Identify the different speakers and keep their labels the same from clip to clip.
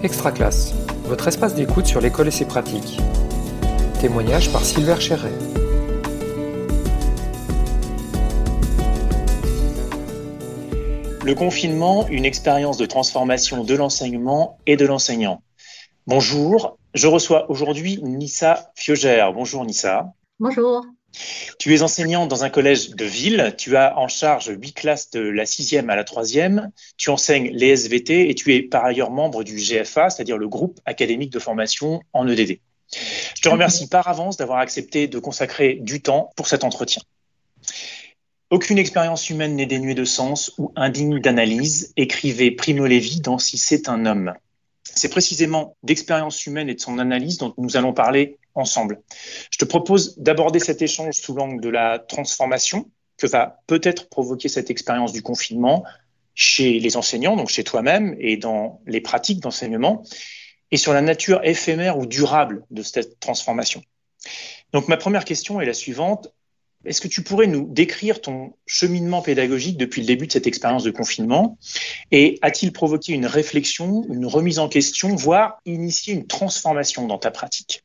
Speaker 1: Extra classe, votre espace d'écoute sur l'école et ses pratiques. Témoignage par Silver Cherret.
Speaker 2: Le confinement, une expérience de transformation de l'enseignement et de l'enseignant. Bonjour, je reçois aujourd'hui Nissa Fiogère. Bonjour Nissa.
Speaker 3: Bonjour.
Speaker 2: Tu es enseignante dans un collège de ville, tu as en charge huit classes de la sixième à la troisième, tu enseignes les SVT et tu es par ailleurs membre du GFA, c'est-à-dire le groupe académique de formation en EDD. Je te remercie par avance d'avoir accepté de consacrer du temps pour cet entretien. Aucune expérience humaine n'est dénuée de sens ou indigne d'analyse, écrivait Primo Levi dans Si c'est un homme. C'est précisément d'expérience humaine et de son analyse dont nous allons parler ensemble. Je te propose d'aborder cet échange sous l'angle de la transformation que va peut-être provoquer cette expérience du confinement chez les enseignants, donc chez toi-même et dans les pratiques d'enseignement, et sur la nature éphémère ou durable de cette transformation. Donc ma première question est la suivante. Est-ce que tu pourrais nous décrire ton cheminement pédagogique depuis le début de cette expérience de confinement? Et a-t-il provoqué une réflexion, une remise en question, voire initié une transformation dans ta pratique?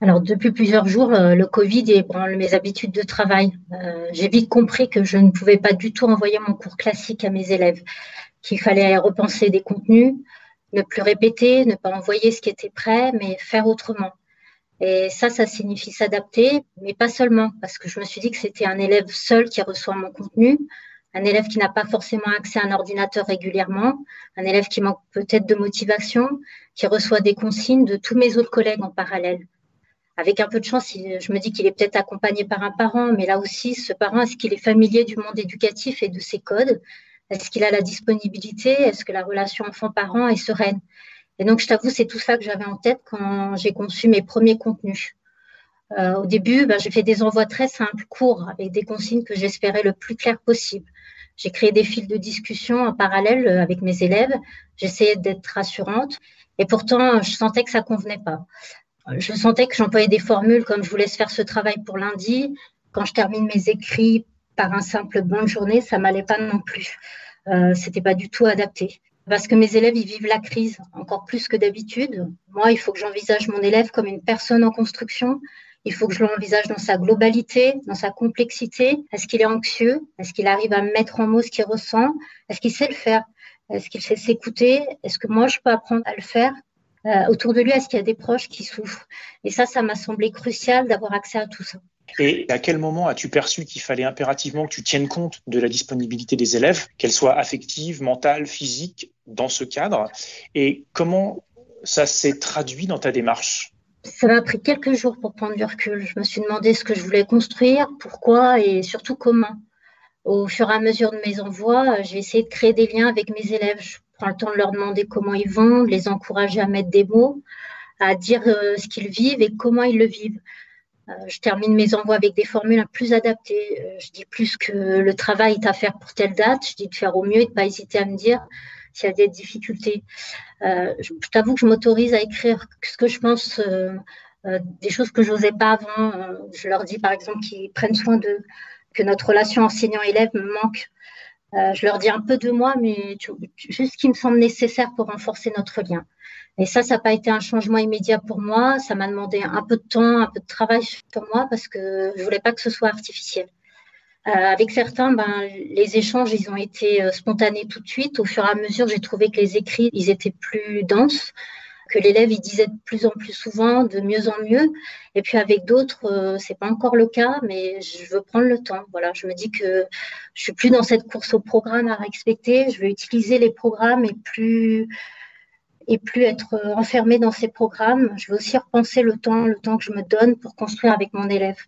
Speaker 3: Alors, depuis plusieurs jours, euh, le Covid ébranle mes habitudes de travail. Euh, j'ai vite compris que je ne pouvais pas du tout envoyer mon cours classique à mes élèves, qu'il fallait repenser des contenus, ne plus répéter, ne pas envoyer ce qui était prêt, mais faire autrement. Et ça, ça signifie s'adapter, mais pas seulement, parce que je me suis dit que c'était un élève seul qui reçoit mon contenu, un élève qui n'a pas forcément accès à un ordinateur régulièrement, un élève qui manque peut-être de motivation, qui reçoit des consignes de tous mes autres collègues en parallèle avec un peu de chance, je me dis qu'il est peut-être accompagné par un parent, mais là aussi, ce parent, est-ce qu'il est familier du monde éducatif et de ses codes? Est-ce qu'il a la disponibilité? Est-ce que la relation enfant-parent est sereine? Et donc, je t'avoue, c'est tout ça que j'avais en tête quand j'ai conçu mes premiers contenus. Euh, au début, ben, j'ai fait des envois très simples, courts, avec des consignes que j'espérais le plus claires possible. J'ai créé des fils de discussion en parallèle euh, avec mes élèves. J'essayais d'être rassurante. Et pourtant, je sentais que ça convenait pas je sentais que j'employais des formules comme je vous laisse faire ce travail pour lundi. Quand je termine mes écrits par un simple bonne journée, ça m'allait pas non plus. Euh, C'était pas du tout adapté. Parce que mes élèves, ils vivent la crise encore plus que d'habitude. Moi, il faut que j'envisage mon élève comme une personne en construction. Il faut que je l'envisage dans sa globalité, dans sa complexité. Est-ce qu'il est anxieux? Est-ce qu'il arrive à mettre en mots ce qu'il ressent? Est-ce qu'il sait le faire? Est-ce qu'il sait s'écouter? Est-ce que moi, je peux apprendre à le faire? Euh, autour de lui, est-ce qu'il y a des proches qui souffrent? Et ça, ça m'a semblé crucial d'avoir accès à tout ça.
Speaker 2: Et à quel moment as-tu perçu qu'il fallait impérativement que tu tiennes compte de la disponibilité des élèves, qu'elle soit affective, mentale, physique, dans ce cadre? Et comment ça s'est traduit dans ta démarche?
Speaker 3: Ça m'a pris quelques jours pour prendre du recul. Je me suis demandé ce que je voulais construire, pourquoi et surtout comment. Au fur et à mesure de mes envois, j'ai essayé de créer des liens avec mes élèves. Je prends le temps de leur demander comment ils vont, de les encourager à mettre des mots, à dire euh, ce qu'ils vivent et comment ils le vivent. Euh, je termine mes envois avec des formules plus adaptées. Euh, je dis plus que le travail est à faire pour telle date. Je dis de faire au mieux et de ne pas hésiter à me dire s'il y a des difficultés. je, t'avoue que je m'autorise à écrire ce que je pense, des choses que je n'osais pas avant. je leur dis par exemple qu'ils prennent soin d'eux, que notre relation enseignant-élève me manque euh, je leur dis un peu de moi, mais juste ce qui me semble nécessaire pour renforcer notre lien. Et ça, ça n'a pas été un changement immédiat pour moi. Ça m'a demandé un peu de temps, un peu de travail sur moi parce que je voulais pas que ce soit artificiel. Euh, avec certains, ben, les échanges, ils ont été euh, spontanés tout de suite. Au fur et à mesure, j'ai trouvé que les écrits, ils étaient plus denses que l'élève il disait de plus en plus souvent, de mieux en mieux. Et puis avec d'autres, euh, c'est pas encore le cas, mais je veux prendre le temps. Voilà, je me dis que je suis plus dans cette course au programme à respecter. Je veux utiliser les programmes et plus et plus être enfermée dans ces programmes. Je veux aussi repenser le temps, le temps que je me donne pour construire avec mon élève.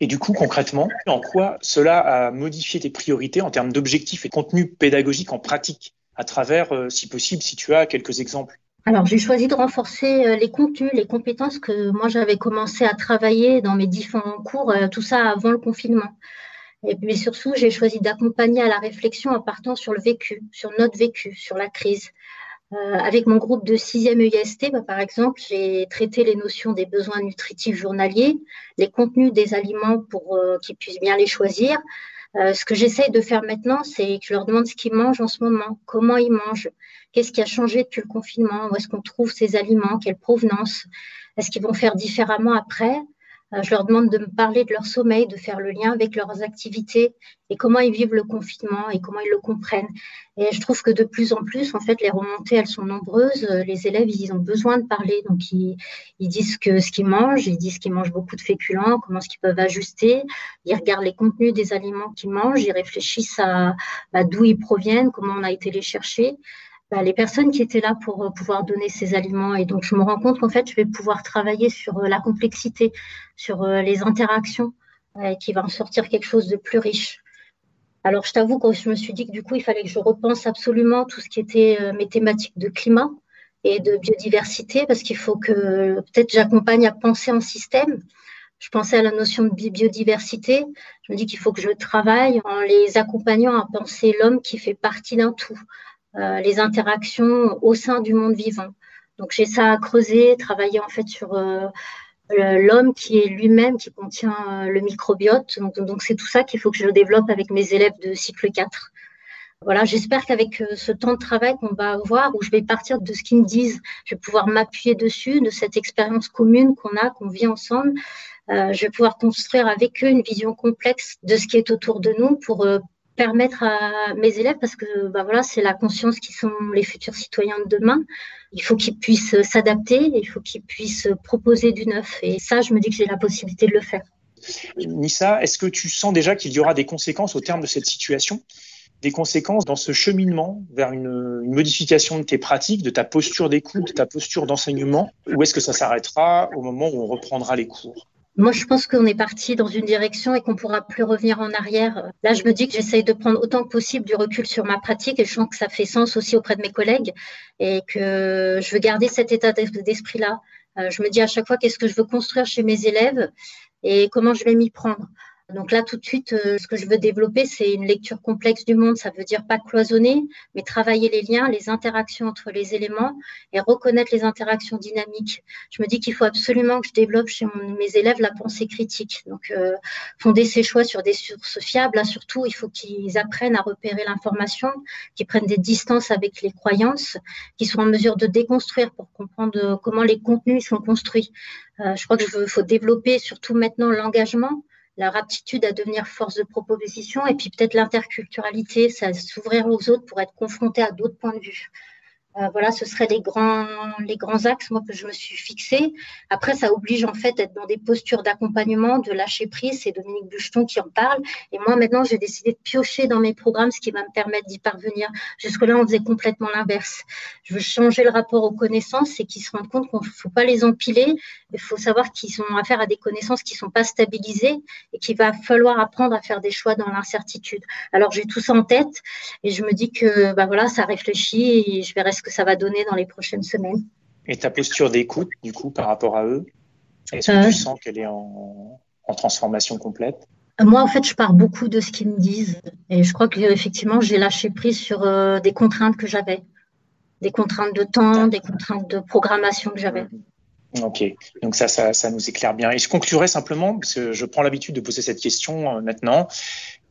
Speaker 2: Et du coup, concrètement, en quoi cela a modifié tes priorités en termes d'objectifs et contenu pédagogique en pratique, à travers, euh, si possible, si tu as quelques exemples?
Speaker 3: Alors, j'ai choisi de renforcer euh, les contenus, les compétences que moi j'avais commencé à travailler dans mes différents cours, euh, tout ça avant le confinement. Et puis surtout, j'ai choisi d'accompagner à la réflexion en partant sur le vécu, sur notre vécu, sur la crise. Euh, avec mon groupe de 6e EIST, bah, par exemple, j'ai traité les notions des besoins nutritifs journaliers, les contenus des aliments pour qu'ils puissent bien les choisir, Euh, ce que j'essaye de faire maintenant, c'est que je leur demande ce qu'ils mangent en ce moment, comment ils mangent, qu'est-ce qui a changé depuis le confinement, où est-ce qu'on trouve ces aliments, quelle provenance, est-ce qu'ils vont faire différemment après. Euh, je leur demande de me parler de leur sommeil, de faire le lien avec leurs activités et comment ils vivent le confinement et comment ils le comprennent. Et je trouve que de plus en plus, en fait, les remontées, elles sont nombreuses. Les élèves, ils ont besoin de parler. Donc, ils, disent que ce qu'ils mangent, ils disent qu'ils mangent beaucoup de féculents, comment est-ce qu'ils peuvent ajuster. Ils regardent les contenus des aliments qu'ils mangent, ils réfléchissent à bah, d'où ils proviennent, comment on a été les chercher. Bah, les personnes qui étaient là pour euh, pouvoir donner ces aliments. Et donc, je me rends compte qu'en fait, je vais pouvoir travailler sur euh, la complexité, sur euh, les interactions, et qui va en sortir quelque chose de plus riche. Alors, je t'avoue que je me suis dit que du coup, il fallait que je repense absolument tout ce qui était mes thématiques de climat et de biodiversité, parce qu'il faut que peut-être j'accompagne à penser en système. Je pensais à la notion de biodiversité. Je me dis qu'il faut que je travaille en les accompagnant à penser l'homme qui fait partie d'un tout, les interactions au sein du monde vivant. Donc j'ai ça à creuser, travailler en fait sur euh, l'homme qui est lui-même, qui contient euh, le microbiote. Donc c'est tout ça qu'il faut que je développe avec mes élèves de cycle 4. Voilà, j'espère qu'avec ce temps de travail qu'on va avoir, où je vais partir de ce qu'ils me disent, je vais pouvoir m'appuyer dessus, de cette expérience commune qu'on a, qu'on vit ensemble. je vais pouvoir construire avec eux une vision complexe de ce qui est autour de nous pour permettre à mes élèves, parce que bah voilà, c'est la conscience qui sont les futurs citoyens de demain, il faut qu'ils puissent s'adapter, il faut qu'ils puissent proposer du neuf. Et ça, je me dis que j'ai la possibilité de le faire.
Speaker 2: Nissa, est-ce que tu sens déjà qu'il y aura des conséquences au terme de cette situation? Des conséquences dans ce cheminement vers une, modification de tes pratiques, de ta posture d'écoute, de ta posture d'enseignement, ou est-ce que ça s'arrêtera au moment où on reprendra les cours?
Speaker 3: Moi, je pense qu'on est parti dans une direction et qu'on pourra plus revenir en arrière. Là, je me dis que j'essaye de prendre autant que possible du recul sur ma pratique et je sens que ça fait sens aussi auprès de mes collègues et que je veux garder cet état d'esprit-là. Euh, je me dis à chaque fois qu'est-ce que je veux construire chez mes élèves et comment je vais m'y prendre? Donc là, tout de suite, euh, ce que je veux développer, c'est une lecture complexe du monde. Ça veut dire pas cloisonner, mais travailler les liens, les interactions entre les éléments et reconnaître les interactions dynamiques. Je me dis qu'il faut absolument que je développe chez mes élèves la pensée critique. Donc, euh, fonder ses choix sur des sources fiables. Là, surtout, il faut qu'ils apprennent à repérer l'information, qu'ils prennent des distances avec les croyances, qu'ils soient en mesure de déconstruire pour comprendre comment les contenus sont construits. Euh, je crois qu'il faut développer surtout maintenant l'engagement leur aptitude à devenir force de proposition et puis peut-être l'interculturalité, ça s'ouvrir aux autres pour être confronté à d'autres points de vue. Euh, voilà, ce seraient les grands, les grands axes moi, que je me suis fixés. Après, ça oblige en fait d'être dans des postures d'accompagnement, de lâcher prise. C'est Dominique Bucheton qui en parle. Et moi, maintenant, j'ai décidé de piocher dans mes programmes ce qui va me permettre d'y parvenir. Jusque-là, on faisait complètement l'inverse. Je veux changer le rapport aux connaissances et qu'ils se rendent compte qu'on ne faut pas les empiler. Il faut savoir qu'ils ont affaire à des connaissances qui ne sont pas stabilisées et qu'il va falloir apprendre à faire des choix dans l'incertitude. Alors, j'ai tout ça en tête et je me dis que bah, voilà, ça réfléchit et je vais rester ce que ça va donner dans les prochaines semaines.
Speaker 2: Et ta posture d'écoute, du coup, par rapport à eux, est-ce que tu euh. sens qu'elle est en, transformation complète?
Speaker 3: Moi, en fait, je pars beaucoup de ce qu'ils me disent. Et je crois qu'effectivement, j'ai lâché prise sur euh, des contraintes que j'avais. Des contraintes de temps, des contraintes de programmation que j'avais.
Speaker 2: Ok, donc ça, ça, ça, nous éclaire bien. Et je conclurai simplement, parce que je prends l'habitude de poser cette question euh, maintenant,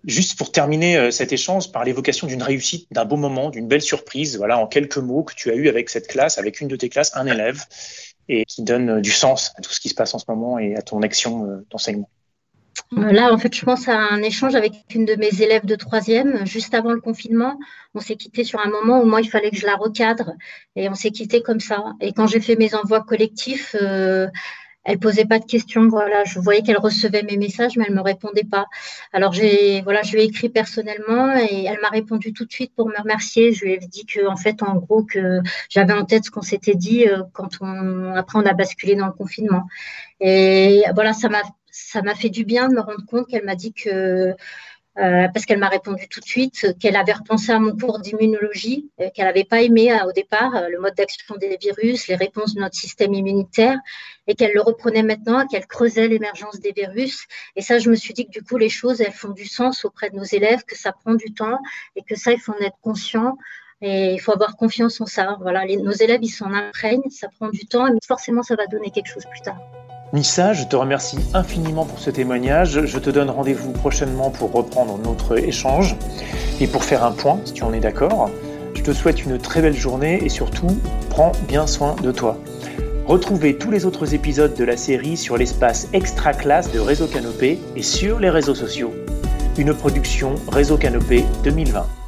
Speaker 2: Juste pour terminer euh, cet échange par l'évocation d'une réussite, d'un beau moment, d'une belle surprise, voilà, en quelques mots que tu as eu avec cette classe, avec une de tes classes, un élève, et qui donne euh, du sens à tout ce qui se passe en ce moment et à ton action euh, d'enseignement.
Speaker 3: Là, en fait, je pense à un échange avec une de mes élèves de troisième, juste avant le confinement. On s'est quitté sur un moment où moi, il fallait que je la recadre, et on s'est quitté comme ça. Et quand j'ai fait mes envois collectifs, elle posait pas de questions. Voilà, je voyais qu'elle recevait mes messages, mais elle me répondait pas. Alors j'ai, je lui ai écrit personnellement et elle m'a répondu tout de suite pour me remercier. Je lui ai dit que, en fait, en gros, que j'avais en tête ce qu'on s'était dit euh, quand on, après on a basculé dans le confinement. Et voilà, ça m'a, fait du bien de me rendre compte qu'elle m'a dit que parce qu'elle m'a répondu tout de suite qu'elle avait repensé à mon cours d'immunologie, euh, qu'elle n'avait pas aimé euh, au départ le mode d'action des virus, les réponses de notre système immunitaire, et qu'elle le reprenait maintenant, qu'elle creusait l'émergence des virus. Et ça, je me suis dit que du coup, les choses, elles font du sens auprès de nos élèves, que ça prend du temps et que ça, il faut en être conscient. Et il faut avoir confiance en ça. Voilà, nos élèves, ils s'en imprègnent, ça prend du temps, mais forcément, ça va donner quelque chose plus tard.
Speaker 2: Nissa, je te remercie infiniment pour ce témoignage. Je te donne rendez-vous prochainement pour reprendre notre échange et pour faire un point, si tu en es d'accord. Je te souhaite une très belle journée et surtout, prends bien soin de toi. Retrouvez tous les autres épisodes de la série sur l'espace extra classe de Réseau Canopé et sur les réseaux sociaux. Une production Réseau Canopé 2020.